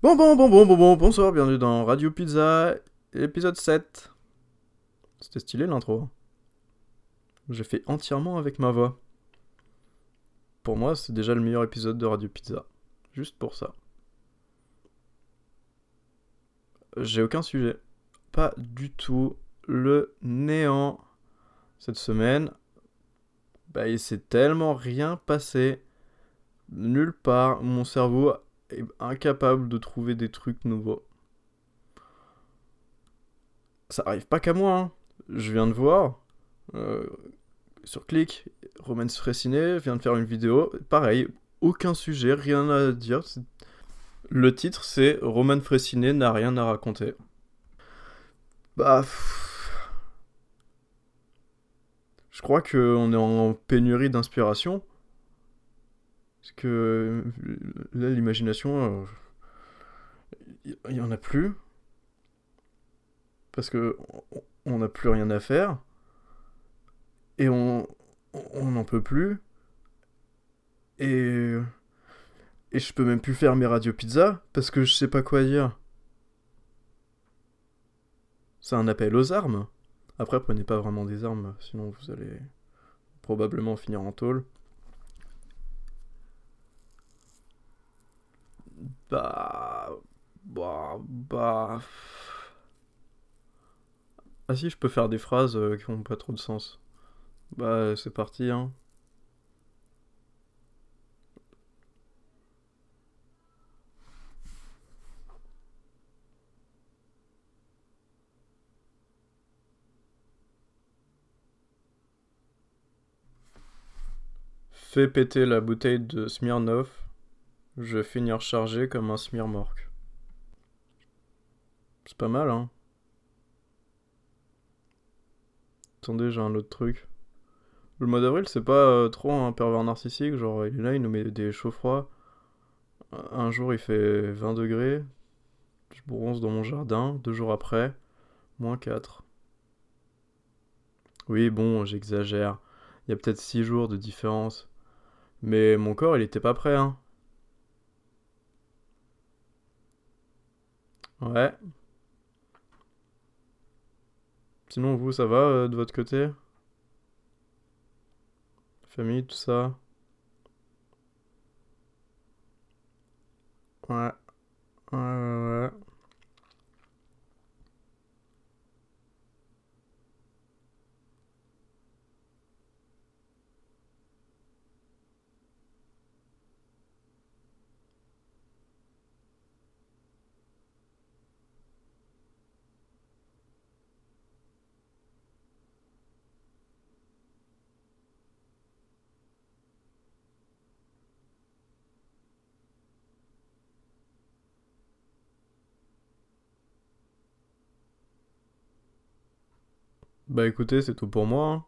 Bon, bon, bon, bon, bon, bon, bonsoir, bienvenue dans Radio Pizza, épisode 7. C'était stylé l'intro. J'ai fait entièrement avec ma voix. Pour moi, c'est déjà le meilleur épisode de Radio Pizza. Juste pour ça. J'ai aucun sujet. Pas du tout. Le néant. Cette semaine, bah, il s'est tellement rien passé. Nulle part. Mon cerveau incapable de trouver des trucs nouveaux. Ça arrive pas qu'à moi. hein. Je viens de voir. euh, sur Click, Roman Fressinet vient de faire une vidéo. Pareil, aucun sujet, rien à dire. Le titre, c'est Roman Fressinet n'a rien à raconter. Bah. Je crois qu'on est en pénurie d'inspiration. Parce que euh, là, l'imagination, il y, en a plus. Parce que on- n'a plus rien à faire. Et on on n'en peut plus. Et et je peux même plus faire mes radios pizza parce que je sais pas quoi dire. C'est un appel aux armes. Après, prenez pas vraiment des armes, sinon vous allez probablement finir en tôle. Bah. Bah. Bah. Ah si, je peux faire des phrases euh, qui ont pas trop de sens. Bah, c'est parti, hein. Fais péter la bouteille de Smirnoff. Je vais finir chargé comme un smirmorque. C'est pas mal, hein. Attendez, j'ai un autre truc. Le mois d'avril, c'est pas euh, trop un pervers narcissique, genre il est là, il nous met des chauds froids. Un jour il fait 20 degrés, je bronze dans mon jardin, deux jours après, moins 4. Oui, bon, j'exagère. Il y a peut-être 6 jours de différence. Mais mon corps, il était pas prêt, hein. Ouais. Sinon, vous, ça va euh, de votre côté? Famille, tout ça? Ouais. Ouais, ouais, ouais. Bah écoutez, c'est tout pour moi. hein.